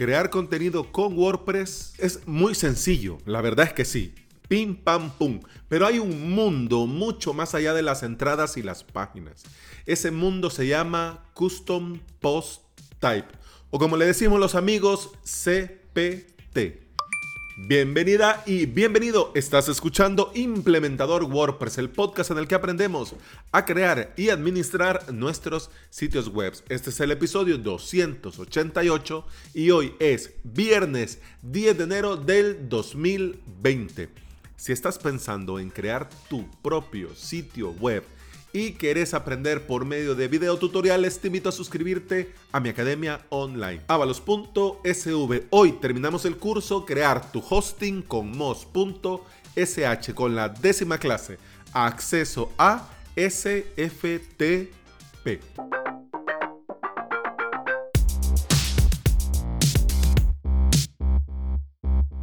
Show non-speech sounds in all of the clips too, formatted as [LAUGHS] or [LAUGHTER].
Crear contenido con WordPress es muy sencillo, la verdad es que sí. Pim, pam, pum. Pero hay un mundo mucho más allá de las entradas y las páginas. Ese mundo se llama Custom Post Type. O como le decimos los amigos, CPT. Bienvenida y bienvenido. Estás escuchando Implementador WordPress, el podcast en el que aprendemos a crear y administrar nuestros sitios web. Este es el episodio 288 y hoy es viernes 10 de enero del 2020. Si estás pensando en crear tu propio sitio web, y querés aprender por medio de videotutoriales, te invito a suscribirte a mi academia online. avalos.sv. Hoy terminamos el curso Crear tu hosting con mos.sh con la décima clase. Acceso a SFTP.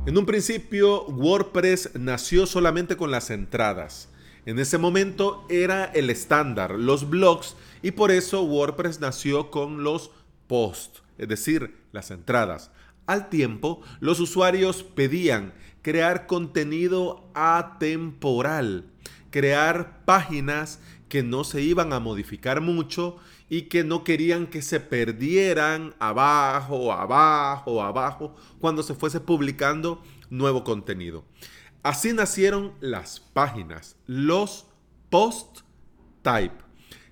En un principio, WordPress nació solamente con las entradas. En ese momento era el estándar, los blogs, y por eso WordPress nació con los posts, es decir, las entradas. Al tiempo, los usuarios pedían crear contenido atemporal, crear páginas que no se iban a modificar mucho y que no querían que se perdieran abajo, abajo, abajo, cuando se fuese publicando nuevo contenido. Así nacieron las páginas, los post type.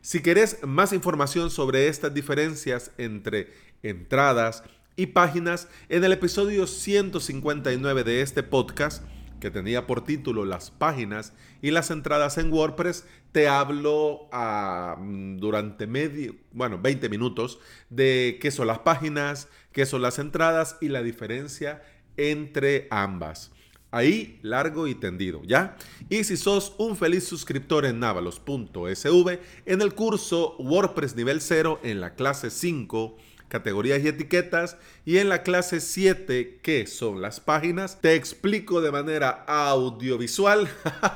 Si querés más información sobre estas diferencias entre entradas y páginas, en el episodio 159 de este podcast, que tenía por título Las páginas y las entradas en WordPress, te hablo ah, durante medio, bueno, 20 minutos de qué son las páginas, qué son las entradas y la diferencia entre ambas. Ahí largo y tendido, ¿ya? Y si sos un feliz suscriptor en navalos.sv, en el curso WordPress nivel 0 en la clase 5, categorías y etiquetas, y en la clase 7, que son las páginas, te explico de manera audiovisual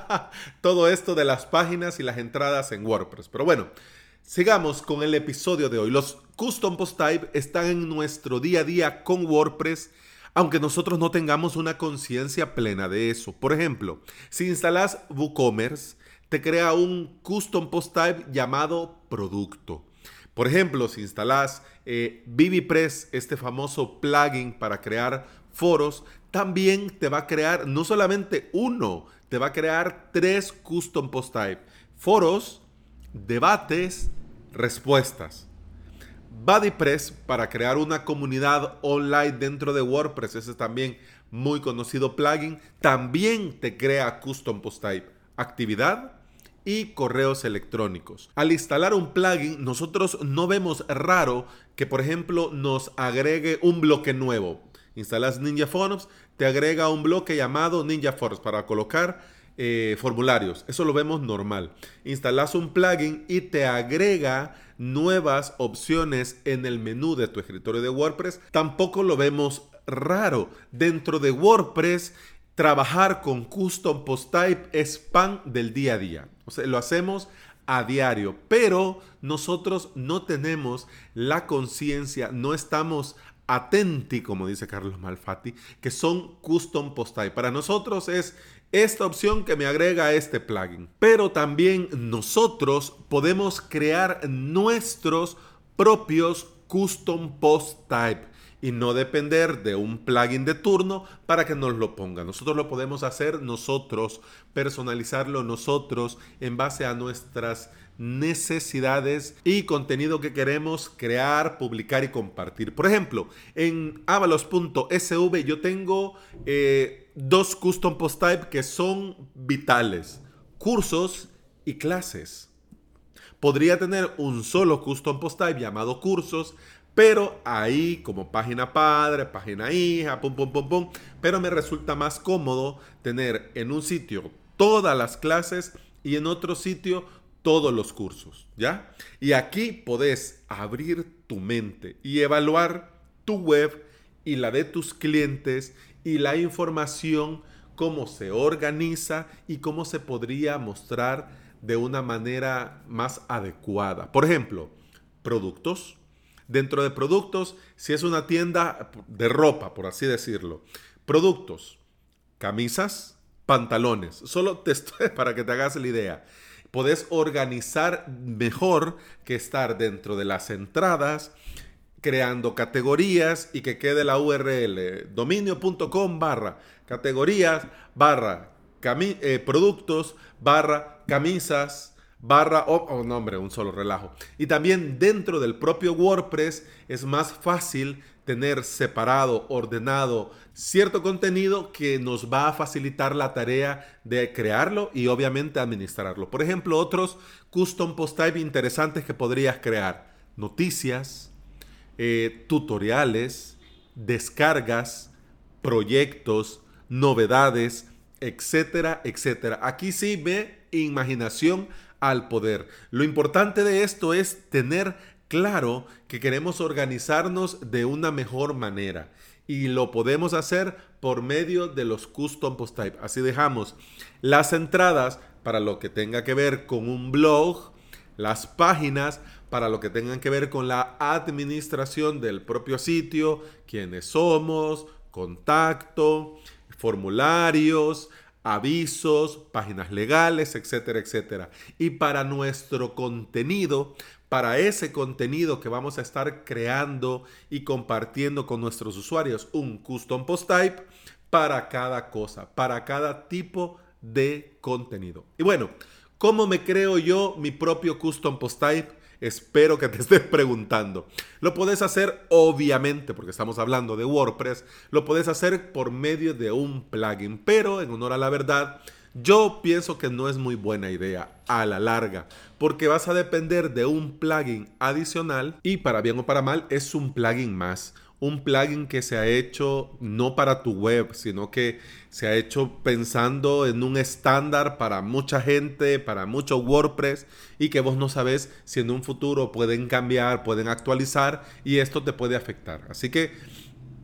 [LAUGHS] todo esto de las páginas y las entradas en WordPress. Pero bueno, sigamos con el episodio de hoy. Los custom post type están en nuestro día a día con WordPress aunque nosotros no tengamos una conciencia plena de eso. Por ejemplo, si instalas WooCommerce, te crea un custom post type llamado producto. Por ejemplo, si instalas eh, BBPress, este famoso plugin para crear foros, también te va a crear no solamente uno, te va a crear tres custom post type. Foros, debates, respuestas. BuddyPress para crear una comunidad online dentro de WordPress. Ese es también muy conocido plugin. También te crea custom post type, actividad y correos electrónicos. Al instalar un plugin, nosotros no vemos raro que, por ejemplo, nos agregue un bloque nuevo. Instalas Ninja Forms, te agrega un bloque llamado Ninja Forms para colocar eh, formularios. Eso lo vemos normal. Instalas un plugin y te agrega nuevas opciones en el menú de tu escritorio de WordPress. Tampoco lo vemos raro. Dentro de WordPress, trabajar con custom post type es pan del día a día. O sea, lo hacemos a diario, pero nosotros no tenemos la conciencia, no estamos atenti, como dice Carlos Malfatti, que son custom post type. Para nosotros es esta opción que me agrega este plugin. Pero también nosotros podemos crear nuestros propios custom post type y no depender de un plugin de turno para que nos lo ponga. Nosotros lo podemos hacer nosotros, personalizarlo nosotros en base a nuestras necesidades y contenido que queremos crear, publicar y compartir. Por ejemplo, en avalos.sv yo tengo eh, dos custom post type que son vitales, cursos y clases. Podría tener un solo custom post type llamado cursos, pero ahí como página padre, página hija, pum, pum, pum, pum. Pero me resulta más cómodo tener en un sitio todas las clases y en otro sitio todos los cursos, ¿ya? Y aquí podés abrir tu mente y evaluar tu web y la de tus clientes y la información, cómo se organiza y cómo se podría mostrar de una manera más adecuada. Por ejemplo, productos, Dentro de productos, si es una tienda de ropa, por así decirlo, productos, camisas, pantalones. Solo te estoy [LAUGHS] para que te hagas la idea. Podés organizar mejor que estar dentro de las entradas, creando categorías y que quede la URL dominio.com barra categorías barra eh, productos barra camisas barra, o oh, nombre, un solo relajo. Y también dentro del propio WordPress es más fácil tener separado, ordenado cierto contenido que nos va a facilitar la tarea de crearlo y obviamente administrarlo. Por ejemplo, otros custom post type interesantes que podrías crear. Noticias, eh, tutoriales, descargas, proyectos, novedades, etcétera, etcétera. Aquí sí ve imaginación al poder. Lo importante de esto es tener claro que queremos organizarnos de una mejor manera y lo podemos hacer por medio de los custom post type. Así dejamos las entradas para lo que tenga que ver con un blog, las páginas para lo que tengan que ver con la administración del propio sitio, quiénes somos, contacto, formularios, avisos, páginas legales, etcétera, etcétera. Y para nuestro contenido, para ese contenido que vamos a estar creando y compartiendo con nuestros usuarios, un custom post type para cada cosa, para cada tipo de contenido. Y bueno, ¿cómo me creo yo mi propio custom post type? Espero que te [LAUGHS] estés preguntando. Lo puedes hacer obviamente, porque estamos hablando de WordPress, lo puedes hacer por medio de un plugin, pero en honor a la verdad, yo pienso que no es muy buena idea a la larga, porque vas a depender de un plugin adicional y para bien o para mal es un plugin más un plugin que se ha hecho no para tu web, sino que se ha hecho pensando en un estándar para mucha gente, para mucho WordPress y que vos no sabes si en un futuro pueden cambiar, pueden actualizar y esto te puede afectar. Así que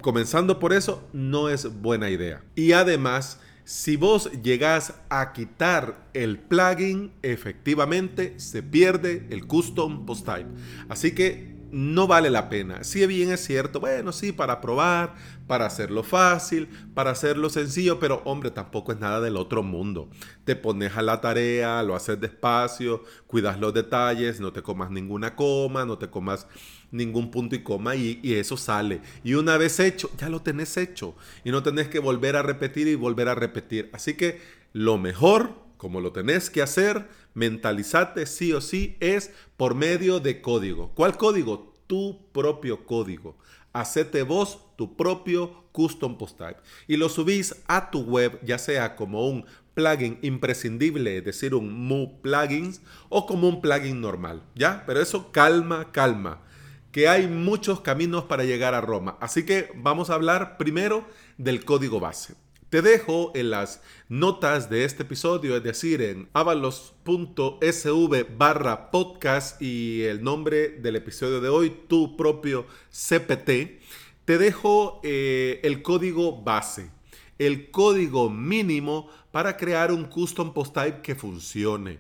comenzando por eso no es buena idea. Y además, si vos llegás a quitar el plugin, efectivamente se pierde el custom post type. Así que no vale la pena. Si bien es cierto, bueno, sí, para probar, para hacerlo fácil, para hacerlo sencillo, pero hombre, tampoco es nada del otro mundo. Te pones a la tarea, lo haces despacio, cuidas los detalles, no te comas ninguna coma, no te comas ningún punto y coma y, y, eso sale. Y una vez hecho, ya lo tenés hecho y no tenés que volver a repetir y volver a repetir. Así que lo mejor, como lo tenés que hacer, mentalizate sí o sí es por medio de código. ¿Cuál código? Tu propio código. Hacete vos tu propio custom post type y lo subís a tu web, ya sea como un plugin imprescindible, es decir, un Mu plugins o como un plugin normal, ¿ya? Pero eso calma, calma, que hay muchos caminos para llegar a Roma. Así que vamos a hablar primero del código base. Te dejo en las notas de este episodio, es decir, en avalos.sv barra podcast y el nombre del episodio de hoy, tu propio CPT, te dejo eh, el código base, el código mínimo para crear un custom post type que funcione.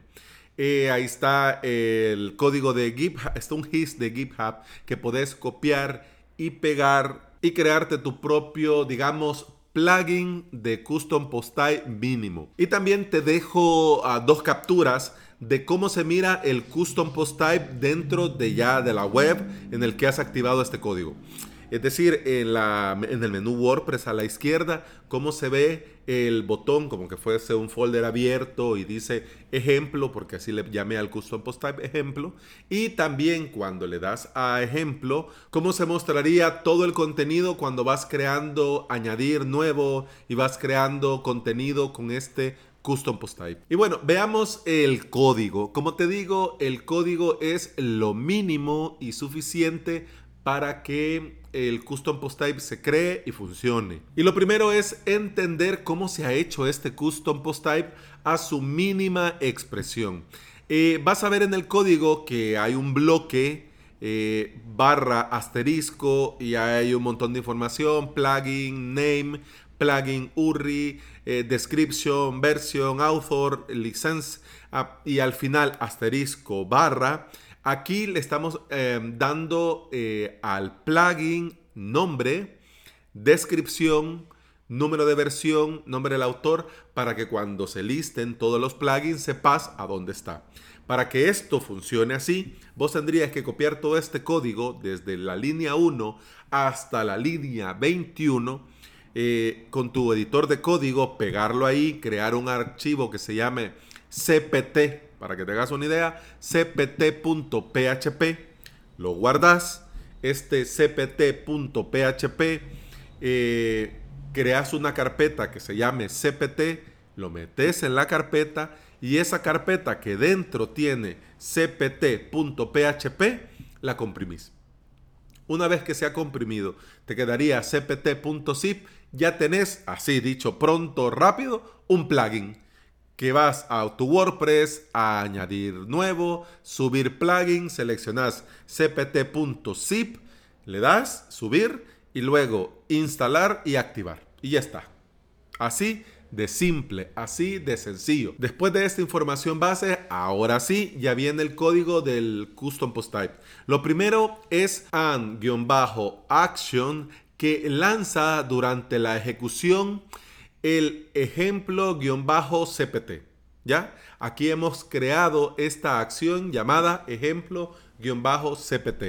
Eh, ahí está el código de GitHub, está un hist de GitHub que puedes copiar y pegar y crearte tu propio, digamos, plugin de custom post type mínimo. Y también te dejo ah, dos capturas de cómo se mira el custom post type dentro de ya de la web en el que has activado este código. Es decir, en, el menú WordPress a la izquierda, cómo se ve el botón, como que fuese un folder abierto y dice ejemplo, porque así le llamé al custom post type ejemplo. Y también cuando le das a ejemplo, cómo se mostraría todo el contenido cuando vas creando, añadir nuevo y vas creando contenido con este custom post type. Y bueno, veamos el código. Como te digo, el código es lo mínimo y suficiente para que el custom post type se cree y funcione. Y lo primero es entender cómo se ha hecho este custom post type a su mínima expresión. Eh, vas a ver en el código que hay un bloque eh, barra asterisco y hay un montón de información, plugin, name, plugin URI, eh, description, version, author, license ah, y al final asterisco barra Aquí le estamos eh, dando eh, al plugin nombre, descripción, número de versión, nombre del autor, para que cuando se listen todos los plugins sepas a dónde está. Para que esto funcione así, vos tendrías que copiar todo este código desde la línea 1 hasta la línea 21 eh, con tu editor de código, pegarlo ahí, crear un archivo que se llame cpt para que te hagas una idea, cpt.php, lo guardas, este cpt.php, eh, creas una carpeta que se llame cpt, lo metes en la carpeta y esa carpeta que dentro tiene cpt.php, la comprimís. Una vez que se ha comprimido, te quedaría cpt.zip, ya tenés, así dicho pronto, rápido, un plugin que vas a tu WordPress a añadir nuevo, subir plugin, seleccionas cpt.zip, le das subir y luego instalar y activar. Y ya está. Así de simple, así de sencillo. Después de esta información base, ahora sí, ya viene el código del Custom Post Type. Lo primero es an-action que lanza durante la ejecución el ejemplo-cpt. ¿Ya? Aquí hemos creado esta acción llamada ejemplo-cpt.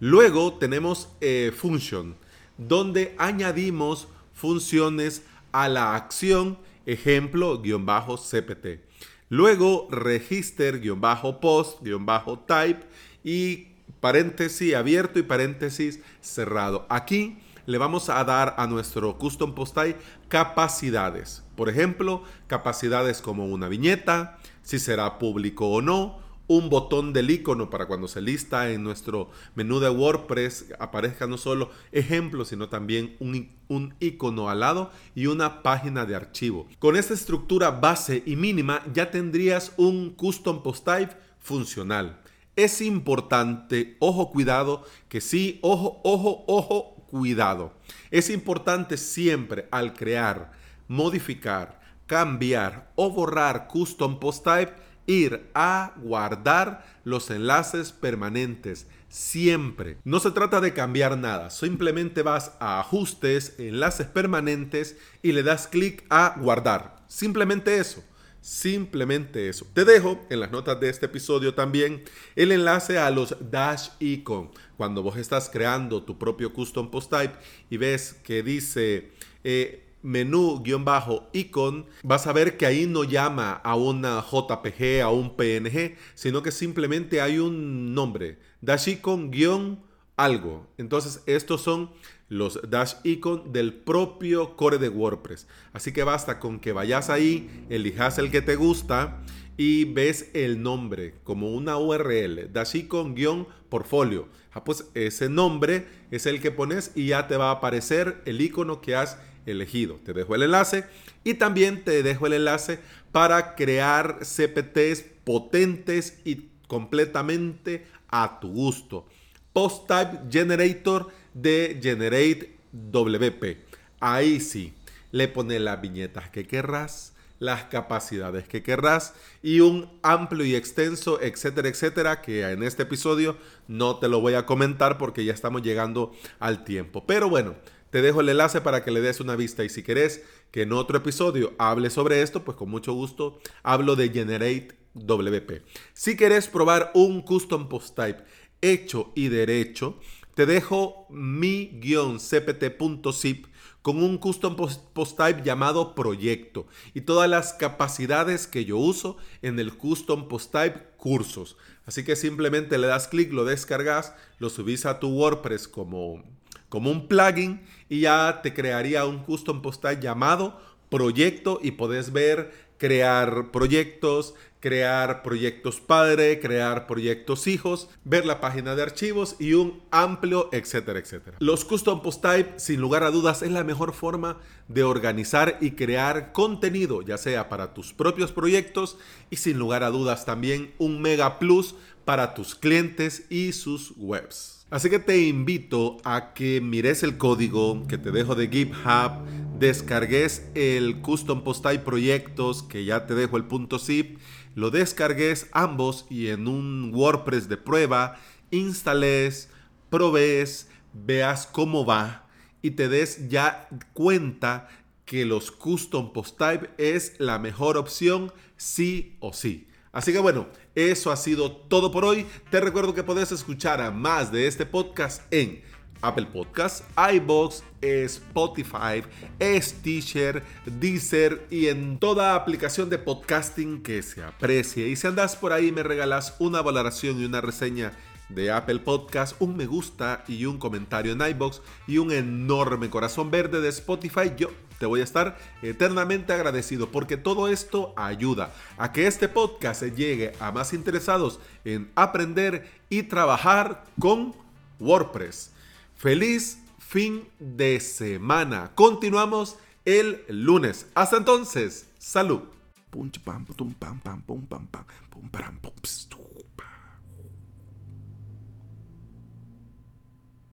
Luego tenemos eh, function, donde añadimos funciones a la acción ejemplo-cpt. Luego register-post-type y paréntesis abierto y paréntesis cerrado. Aquí le vamos a dar a nuestro custom post type capacidades. Por ejemplo, capacidades como una viñeta, si será público o no, un botón del icono para cuando se lista en nuestro menú de WordPress aparezca no solo ejemplo, sino también un, un icono al lado y una página de archivo. Con esta estructura base y mínima ya tendrías un custom post type funcional. Es importante, ojo cuidado, que sí, ojo, ojo, ojo, cuidado. Es importante siempre al crear, modificar, cambiar o borrar custom post type ir a guardar los enlaces permanentes siempre. No se trata de cambiar nada, simplemente vas a ajustes, enlaces permanentes y le das clic a guardar. Simplemente eso. Simplemente eso. Te dejo en las notas de este episodio también el enlace a los dash icon. Cuando vos estás creando tu propio custom post type y ves que dice eh, menú-icon, vas a ver que ahí no llama a una JPG, a un PNG, sino que simplemente hay un nombre, dash icon-algo. Entonces estos son los dash icon del propio core de WordPress. Así que basta con que vayas ahí, elijas el que te gusta y ves el nombre como una URL, dash icon-portfolio. Ah, pues ese nombre es el que pones y ya te va a aparecer el icono que has elegido. Te dejo el enlace y también te dejo el enlace para crear CPTs potentes y completamente a tu gusto. Post Type Generator de Generate WP. Ahí sí, le pone las viñetas que querrás, las capacidades que querrás y un amplio y extenso, etcétera, etcétera, que en este episodio no te lo voy a comentar porque ya estamos llegando al tiempo. Pero bueno, te dejo el enlace para que le des una vista y si querés que en otro episodio hable sobre esto, pues con mucho gusto hablo de Generate WP. Si querés probar un custom post type hecho y derecho, te dejo mi-cpt.zip con un custom post type llamado proyecto y todas las capacidades que yo uso en el custom post type cursos. Así que simplemente le das clic, lo descargas, lo subís a tu WordPress como como un plugin y ya te crearía un custom post type llamado proyecto y podés ver crear proyectos, crear proyectos padre, crear proyectos hijos, ver la página de archivos y un amplio etcétera, etcétera. Los custom post type, sin lugar a dudas, es la mejor forma de organizar y crear contenido, ya sea para tus propios proyectos y sin lugar a dudas también un mega plus para tus clientes y sus webs. Así que te invito a que mires el código que te dejo de GitHub, descargues el Custom Post Type Proyectos que ya te dejo el punto zip, lo descargues ambos y en un WordPress de prueba instales, probes, veas cómo va y te des ya cuenta que los custom post type es la mejor opción sí o sí. Así que bueno, eso ha sido todo por hoy. Te recuerdo que puedes escuchar a más de este podcast en Apple Podcasts, iBox, Spotify, Stitcher, Deezer y en toda aplicación de podcasting que se aprecie. Y si andas por ahí me regalas una valoración y una reseña de Apple Podcast, un me gusta y un comentario en iBox y un enorme corazón verde de Spotify, yo te voy a estar eternamente agradecido porque todo esto ayuda a que este podcast llegue a más interesados en aprender y trabajar con WordPress. Feliz fin de semana. Continuamos el lunes. Hasta entonces, salud.